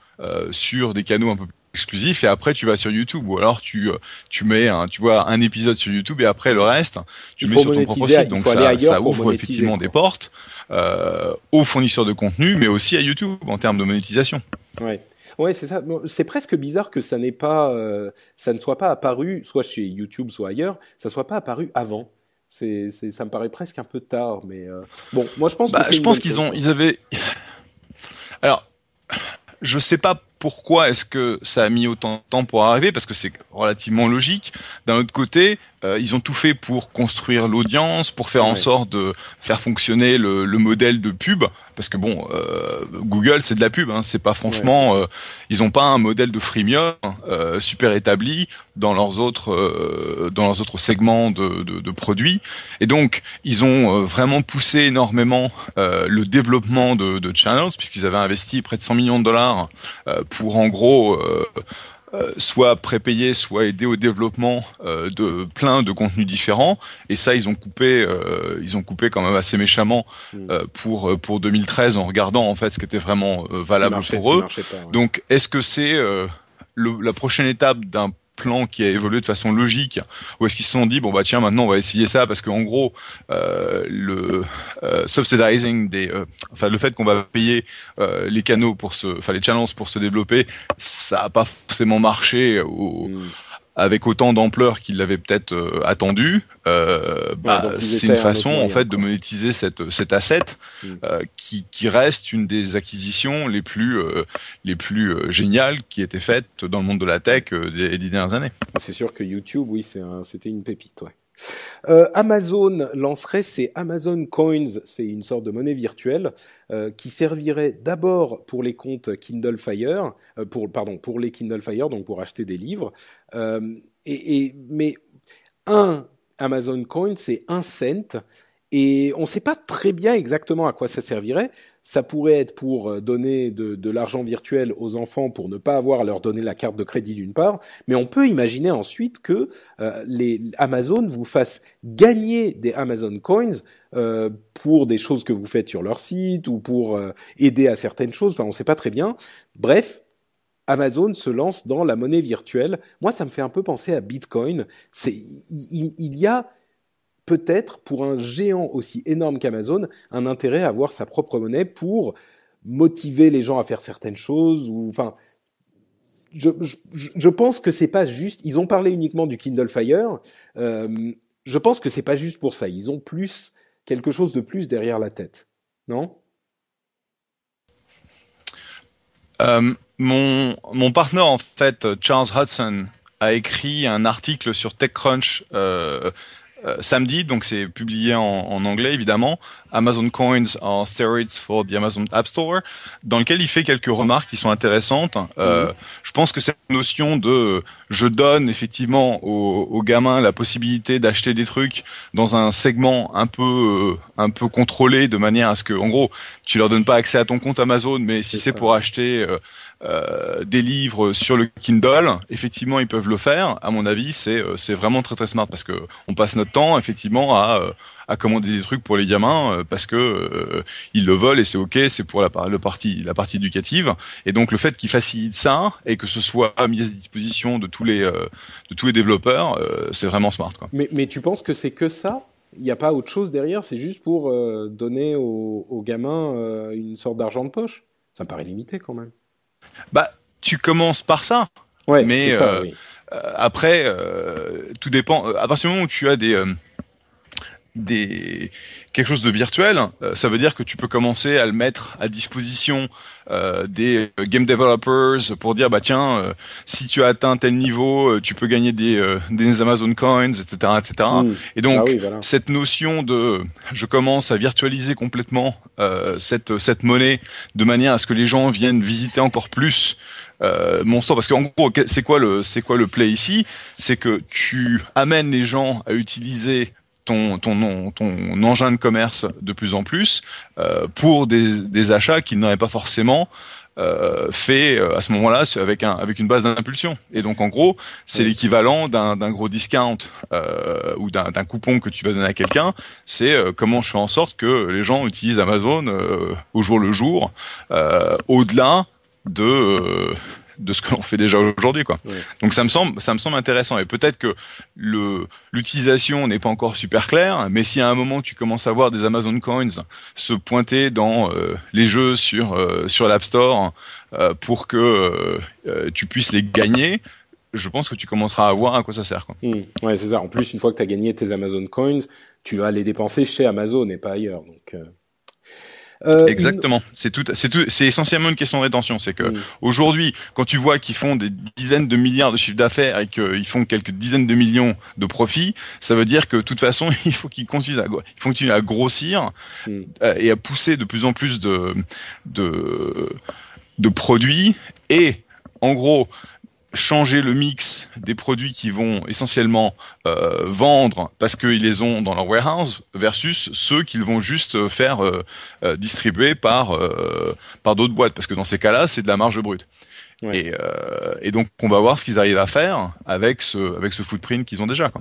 sur des canaux un peu exclusif et après tu vas sur YouTube ou alors tu euh, tu mets un tu vois un épisode sur YouTube et après le reste tu mets sur ton propre site donc ça, ça ouvre effectivement des portes euh, aux fournisseurs de contenu mais aussi à YouTube en termes de monétisation. Ouais. Ouais, c'est ça. C'est presque bizarre que ça n'est pas, euh, ça ne soit pas apparu, soit chez YouTube, soit ailleurs, ça soit pas apparu avant. C'est, ça me paraît presque un peu tard, mais euh, bon, moi je pense. Bah, je pense qu'ils ont, ils avaient. Alors, je sais pas pourquoi est-ce que ça a mis autant de temps pour arriver? Parce que c'est relativement logique. D'un autre côté, euh, ils ont tout fait pour construire l'audience, pour faire en sorte de faire fonctionner le, le, modèle de pub. Parce que bon, euh, Google c'est de la pub, hein, c'est pas franchement, euh, ils ont pas un modèle de freemium euh, super établi dans leurs autres euh, dans leurs autres segments de, de, de, produits. Et donc ils ont vraiment poussé énormément le développement de, de channels puisqu'ils avaient investi près de 100 millions de dollars pour en gros euh, soit prépayé, soit aider au développement euh, de plein de contenus différents. Et ça, ils ont coupé, euh, ils ont coupé quand même assez méchamment mm. pour pour 2013 en regardant en fait ce qui était vraiment valable pour eux. Donc, est-ce que c'est la prochaine étape d'un plan qui a évolué de façon logique ou est-ce qu'ils se sont dit bon bah tiens maintenant on va essayer ça parce qu'en gros euh, le euh, subsidizing des euh, enfin le fait qu'on va payer euh, les canaux pour se enfin les challenges pour se développer ça a pas forcément marché au, avec autant d'ampleur qu'il l'avait peut-être euh, attendu, euh, bah, c'est une façon en fait de monétiser cette cet asset mm. euh, qui, qui reste une des acquisitions les plus euh, les plus géniales qui étaient faites dans le monde de la tech des, des dernières années. C'est sûr que YouTube, oui, c'était une pépite, ouais. Euh, Amazon lancerait ses Amazon Coins, c'est une sorte de monnaie virtuelle euh, qui servirait d'abord pour les comptes Kindle Fire, euh, pour pardon pour les Kindle Fire, donc pour acheter des livres. Et, mais un Amazon Coin, c'est un cent. Et on ne sait pas très bien exactement à quoi ça servirait. Ça pourrait être pour euh, donner de, de l'argent virtuel aux enfants pour ne pas avoir à leur donner la carte de crédit d'une part, mais on peut imaginer ensuite que euh, les Amazon vous fassent gagner des Amazon Coins euh, pour des choses que vous faites sur leur site ou pour euh, aider à certaines choses. Enfin, on ne sait pas très bien. Bref, Amazon se lance dans la monnaie virtuelle. Moi, ça me fait un peu penser à Bitcoin. C'est il y a peut-être pour un géant aussi énorme qu'Amazon un intérêt à avoir sa propre monnaie pour motiver les gens à faire certaines choses enfin je pense que c'est pas juste ils ont parlé uniquement du Kindle Fire euh, je pense que c'est pas juste pour ça ils ont plus quelque chose de plus derrière la tête non? Euh, mon mon partenaire en fait Charles Hudson a écrit un article sur TechCrunch euh, euh, samedi, donc c'est publié en, en, anglais évidemment, Amazon Coins are steroids for the Amazon App Store, dans lequel il fait quelques remarques qui sont intéressantes. Euh, mhm. Je pense que cette notion de je donne effectivement aux, aux gamins la possibilité d'acheter des trucs dans un segment un peu euh, un peu contrôlé de manière à ce que, en gros, tu leur donnes pas accès à ton compte Amazon, mais si c'est pour acheter euh, euh, des livres sur le Kindle, effectivement, ils peuvent le faire. À mon avis, c'est euh, c'est vraiment très très smart parce que on passe notre temps effectivement à euh, à commander des trucs pour les gamins parce que ils le veulent et c'est ok, c'est pour la, le partie la partie éducative. Et donc le fait qu'ils facilitent ça et que ce soit mis à disposition de tous les de tous les développeurs, c'est vraiment smart. Quoi. Mais mais tu penses que c'est que ça? Il n'y a pas autre chose derrière, c'est juste pour donner aux, aux gamins une sorte d'argent de poche? Ça me paraît limité quand même. Bah, tu commences par ça. Ouais, mais ça, oui. euh, après, euh, tout dépend. À partir du moment où tu as des euh, des quelque chose de virtuel, euh, ça veut dire que tu peux commencer à le mettre à disposition euh, des game developers pour dire bah tiens euh, si tu as atteint tel niveau tu peux gagner des, des Amazon coins etc etc Mmh. et donc Ah oui, voilà. cette notion de je commence à virtualiser complètement cette cette monnaie de manière à ce que les gens viennent visiter encore plus euh, mon store parce qu'en gros c'est quoi le c'est quoi le play ici? C'est que tu amènes les gens à utiliser ton ton engin de commerce de plus en plus euh, pour des, des achats qu'ils n'auraient pas forcément euh, fait euh, à ce moment-là avec un avec une base d'impulsion et donc en gros c'est Oui. l'équivalent d'un d'un gros discount ou d'un coupon que tu vas donner à quelqu'un c'est comment je fais en sorte que les gens utilisent Amazon au jour le jour au-delà de de ce que l'on fait déjà aujourd'hui quoi. Ouais. Donc ça me semble ça me semble intéressant et peut-être que le l'utilisation n'est pas encore super claire mais si à un moment tu commences à voir des Amazon Coins se pointer dans euh, les jeux sur euh, sur l'App Store euh, pour que tu puisses les gagner, je pense que tu commenceras à voir à quoi ça sert quoi. Mmh. Ouais, c'est ça. En plus, une fois que tu as gagné tes Amazon Coins, tu vas les dépenser chez Amazon et pas ailleurs. Donc, euh... Exactement. C'est tout, c'est tout, c'est essentiellement une question de rétention. C'est que aujourd'hui, quand tu vois qu'ils font des dizaines de milliards de chiffres d'affaires et qu'ils font quelques dizaines de millions de profits, ça veut dire que de toute façon, il faut qu'ils continuent à, ils continuent à grossir Mm. euh, et à pousser de plus en plus de, de, de produits et, en gros, changer le mix des produits qui vont essentiellement euh, vendre parce qu'ils les ont dans leur warehouse versus ceux qu'ils vont juste faire euh, euh, distribuer par par d'autres boîtes parce que dans ces cas-là c'est de la marge brute Ouais. et, et donc on va voir ce qu'ils arrivent à faire avec ce avec ce footprint qu'ils ont déjà quoi.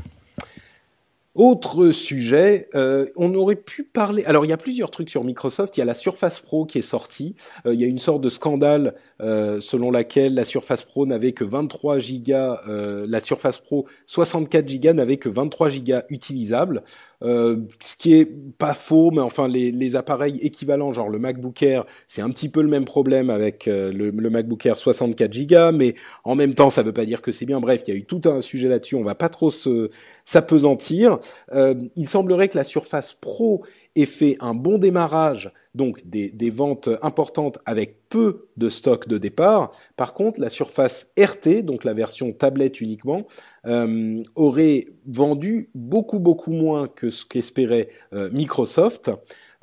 Autre sujet, euh, on aurait pu parler. Alors, il y a plusieurs trucs sur Microsoft. Il y a la Surface Pro qui est sortie. Euh, il y a une sorte de scandale euh, selon laquelle la Surface Pro n'avait que 23 gigas. la Surface Pro 64 gigas n'avait que 23 gigas utilisables. Euh, ce qui est pas faux, mais enfin les, les appareils équivalents, genre le MacBook Air, c'est un petit peu le même problème avec euh, le, le MacBook Air 64 gigas, mais en même temps, ça veut pas dire que c'est bien. Bref, il y a eu tout un sujet là-dessus. On va pas trop se s'apesantir. Euh, il semblerait que la Surface Pro ait fait un bon démarrage, donc des, ventes importantes avec peu de stock de départ. Par contre, la Surface RT, donc la version tablette uniquement, euh, aurait vendu beaucoup beaucoup moins que ce qu'espérait euh, Microsoft.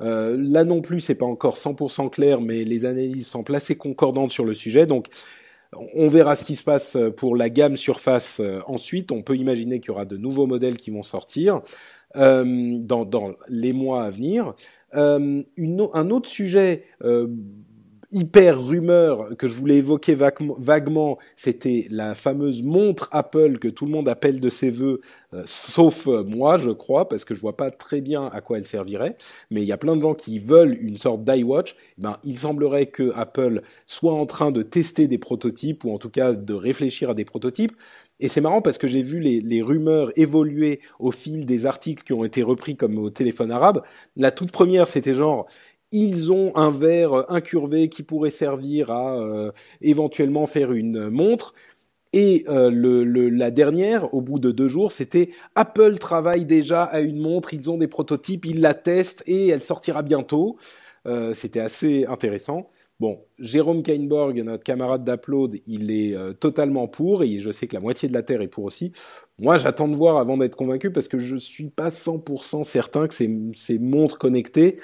Euh, là non plus, c'est pas encore 100% clair, mais les analyses semblent assez concordantes sur le sujet. Donc, on verra ce qui se passe pour la gamme Surface euh, ensuite. On peut imaginer qu'il y aura de nouveaux modèles qui vont sortir euh, dans, les mois à venir. Euh, un autre sujet euh, hyper rumeur que je voulais évoquer vaguement, c'était la fameuse montre Apple que tout le monde appelle de ses voeux, euh, sauf euh, moi, je crois, parce que je vois pas très bien à quoi elle servirait. Mais il y a plein de gens qui veulent une sorte d'iWatch. Eh Ben, il semblerait que Apple soit en train de tester des prototypes ou en tout cas de réfléchir à des prototypes. Et c'est marrant parce que j'ai vu les rumeurs évoluer au fil des articles qui ont été repris comme au téléphone arabe. La toute première, c'était genre ils ont un verre incurvé qui pourrait servir à euh, éventuellement faire une montre. Et euh, la dernière, au bout de deux jours, c'était Apple travaille déjà à une montre, ils ont des prototypes, ils la testent et elle sortira bientôt. C'était assez intéressant. Bon, Jérôme Kainborg, notre camarade d'Upload, il est totalement pour, et je sais que la moitié de la Terre est pour aussi. Moi, j'attends de voir avant d'être convaincu, parce que je suis pas 100% certain que ces, ces montres connectées,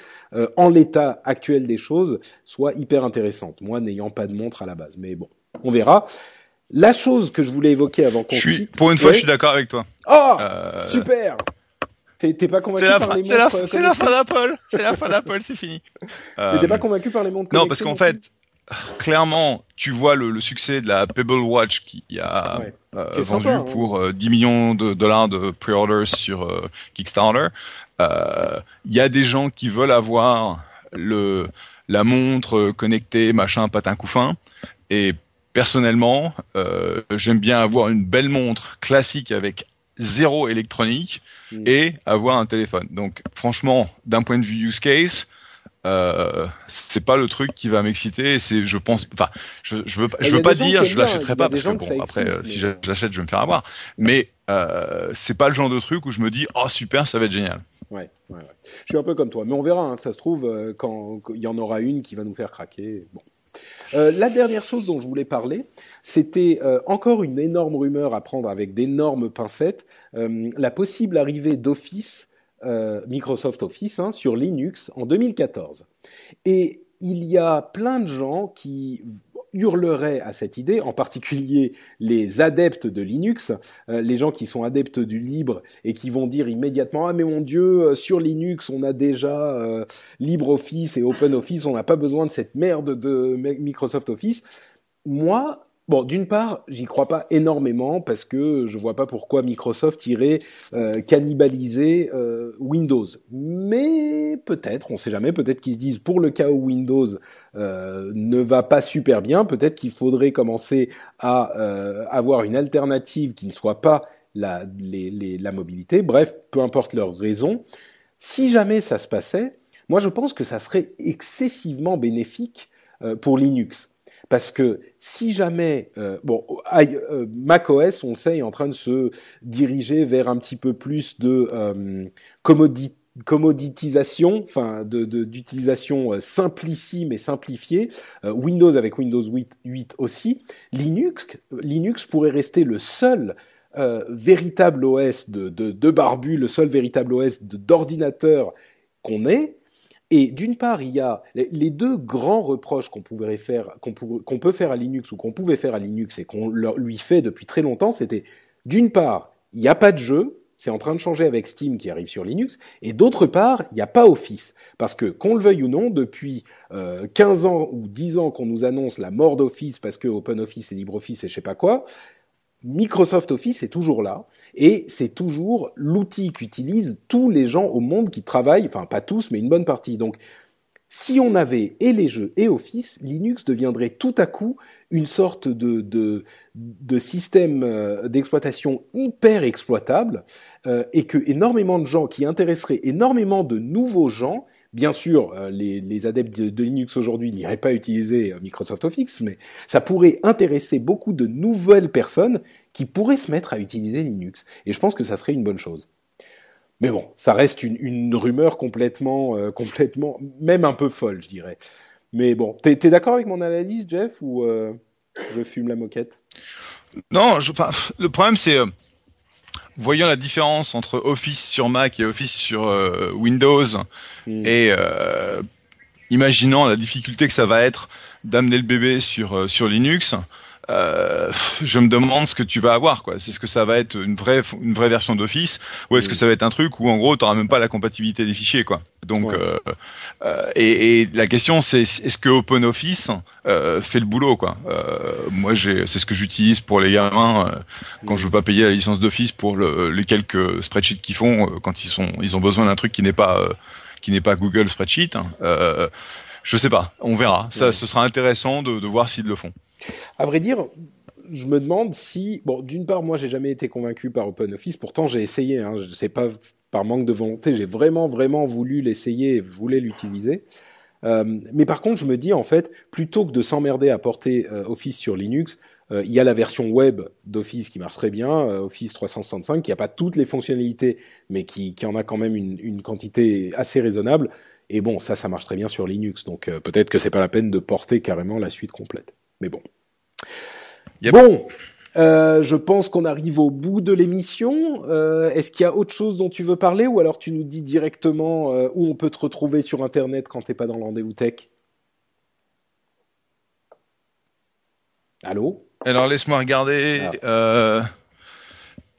en l'état actuel des choses, soient hyper intéressantes. Moi, n'ayant pas de montre à la base. Mais bon, on verra. La chose que je voulais évoquer avant qu'on je suis, Pour une fois, je suis d'accord avec toi. Oh euh... Super T'es pas convaincu par les montres C'est la, fin d'Apple C'est la fin d'Apple, c'est fini. Mais t'es pas euh, convaincu par les montres Non, parce qu'en fait, clairement, tu vois le, le, succès de la Pebble Watch qui a ouais. euh, vendu sympa, hein. pour euh, 10 millions de dollars de pre-orders sur euh, Kickstarter. Euh, il y a des gens qui veulent avoir le la montre connectée, machin, patin couffin. Et personnellement, euh, j'aime bien avoir une belle montre classique avec zéro électronique mm. et avoir un téléphone. Donc franchement, d'un point de vue use case, euh, c'est pas le truc qui va m'exciter. C'est, je pense, enfin, je, je veux, je veux pas dire, je l'achèterai pas parce que bon, après, euh, si j'achète, je vais me faire avoir. Mais euh, c'est pas le genre de truc où je me dis, oh super, ça va être génial. Ouais, ouais, ouais. Je suis un peu comme toi, mais on verra. Hein, ça se trouve, euh, quand il y en aura une qui va nous faire craquer. Bon. Euh, la dernière chose dont je voulais parler, c'était euh, encore une énorme rumeur à prendre avec d'énormes pincettes, euh, la possible arrivée d'Office, Microsoft Office, hein, sur Linux en 2014. Et il y a plein de gens qui hurleraient à cette idée, en particulier les adeptes de Linux, euh, les gens qui sont adeptes du libre et qui vont dire immédiatement ah mais mon Dieu euh, sur Linux on a déjà euh, LibreOffice et OpenOffice, on n'a pas besoin de cette merde de Microsoft Office. Moi, Bon, d'une part, j'y crois pas énormément parce que je vois pas pourquoi Microsoft irait euh, cannibaliser euh, Windows. Mais peut-être, on sait jamais, peut-être qu'ils se disent pour le cas où Windows euh, ne va pas super bien, peut-être qu'il faudrait commencer à avoir une alternative qui ne soit pas la, la mobilité. Bref, peu importe leur raison. Si jamais ça se passait, moi je pense que ça serait excessivement bénéfique pour Linux parce que si jamais, euh, bon, euh, macOS, on sait, est en train de se diriger vers un petit peu plus de euh, commoditisation, enfin d'utilisation simplissime et simplifiée. Windows avec Windows 8, 8, aussi. Linux, Linux pourrait rester le seul véritable OS de, de, de barbu, le seul véritable OS d'ordinateur qu'on ait, et d'une part, il y a les deux grands reproches qu'on pouvait faire, qu'on peut faire à Linux ou qu'on pouvait faire à Linux et qu'on lui fait depuis très longtemps, c'était d'une part, il n'y a pas de jeu, c'est en train de changer avec Steam qui arrive sur Linux, et d'autre part, il n'y a pas Office. Parce que, qu'on le veuille ou non, depuis euh, 15 ans ou 10 ans qu'on nous annonce la mort d'Office parce que OpenOffice et LibreOffice et je sais pas quoi, Microsoft Office est toujours là et c'est toujours l'outil qu'utilisent tous les gens au monde qui travaillent, enfin pas tous, mais une bonne partie. Donc, si on avait et les jeux et Office, Linux deviendrait tout à coup une sorte de, de, de système euh, d'exploitation hyper exploitable euh, et que énormément de gens qui intéresseraient énormément de nouveaux gens Bien sûr, euh, les, adeptes de, Linux aujourd'hui n'iraient pas utiliser euh, Microsoft Office, mais ça pourrait intéresser beaucoup de nouvelles personnes qui pourraient se mettre à utiliser Linux. Et je pense que ça serait une bonne chose. Mais bon, ça reste une, rumeur complètement, euh, complètement, même un peu folle, je dirais. Mais bon, t'es es, d'accord avec mon analyse, Jeff, ou je fume la moquette? Non, je, le problème c'est voyant la différence entre Office sur Mac et Office sur euh, Windows mm. et euh, imaginant la difficulté que ça va être d'amener le bébé sur euh, sur Linux, euh, je me demande ce que tu vas avoir quoi. C'est ce que ça va être une vraie une vraie version d'Office ou est-ce que ça va être un truc où en gros tu même pas la compatibilité des fichiers quoi. Donc euh, euh, et, et, la question c'est est-ce que OpenOffice euh, fait le boulot quoi? Euh, moi c'est ce que j'utilise pour les gamins euh, quand je veux pas payer la licence d'Office pour le, les quelques spreadsheets qu'ils font quand ils sont ils ont besoin d'un truc qui n'est pas qui n'est pas Google Spreadsheet. Hein. je sais pas, on verra. Ça ce sera intéressant de, de voir s'ils le font. À vrai dire, je me demande si, bon, d'une part, moi, j'ai jamais été convaincu par OpenOffice. Pourtant, j'ai essayé. Hein, je sais pas par manque de volonté. J'ai vraiment, vraiment voulu l'essayer. Je voulais l'utiliser. Euh, mais par contre, je me dis en fait, plutôt que de s'emmerder à porter euh, Office sur Linux, euh, il y a la version web d'Office qui marche très bien, Office 365, qui n'a pas toutes les fonctionnalités, mais qui, en a quand même une, une quantité assez raisonnable. Et bon, ça, ça marche très bien sur Linux, donc peut-être que c'est pas la peine de porter carrément la suite complète. Mais bon. Bon, euh, je pense qu'on arrive au bout de l'émission. Euh, Est-ce qu'il y a autre chose dont tu veux parler ou alors tu nous dis directement euh, où on peut te retrouver sur Internet quand t'es pas dans le rendez-vous tech? Allô? Alors laisse-moi regarder. Ah.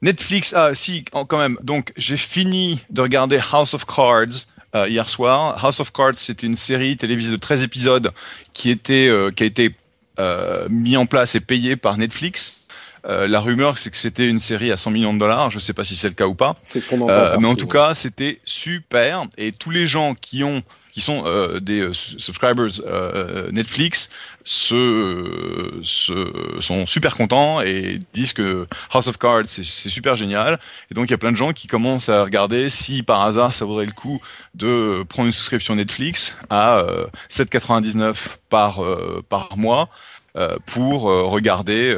Netflix, ah si, quand même. Donc j'ai fini de regarder House of Cards hier soir. House of Cards, c'était une série télévisée de 13 épisodes qui était qui a été euh, mis en place et payée par Netflix. Euh, la rumeur, c'est que c'était une série à 100 millions de dollars. Je sais pas si c'est le cas ou pas. Ce. Euh, mais en tout cas, c'était super. Et tous les gens qui ont, qui sont euh, des euh, su- subscribers euh, Netflix, se, se sont super contents et disent que House of Cards c'est super génial. Et donc il y a plein de gens qui commencent à regarder si par hasard ça vaudrait le coup de prendre une souscription Netflix à euh, 7,99 par euh, par mois euh, pour regarder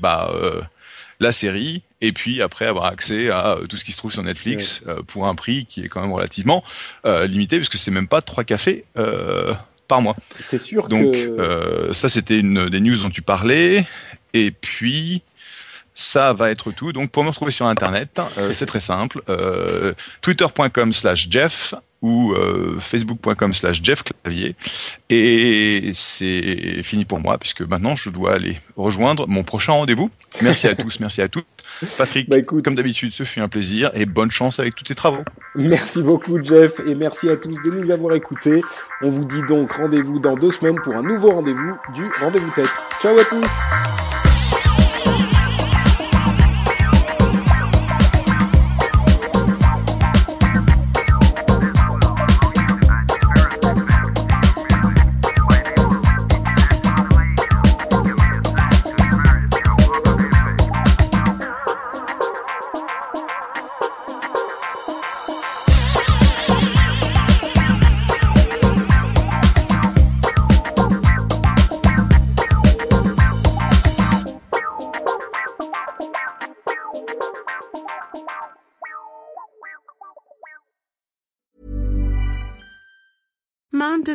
bah, la série et puis après avoir accès à euh, tout ce qui se trouve sur Netflix euh, pour un prix qui est quand même relativement euh, limité puisque c'est même pas trois cafés euh, par mois. C'est sûr Donc que euh, ça c'était une des news dont tu parlais et puis ça va être tout. Donc pour me retrouver sur internet, euh, c'est très simple. Euh, Twitter.com slash Jeff ou euh, Facebook.com slash Jeff Clavier. Et c'est fini pour moi puisque maintenant je dois aller rejoindre mon prochain rendez-vous. Merci à tous, merci à toutes. Patrick, Bah, écoute. comme d'habitude, ce fut un plaisir et bonne chance avec tous tes travaux. Merci beaucoup Jeff et merci à tous de nous avoir écoutés. On vous dit donc rendez-vous dans deux semaines pour un nouveau rendez-vous du Rendez-vous Tech. Ciao à tous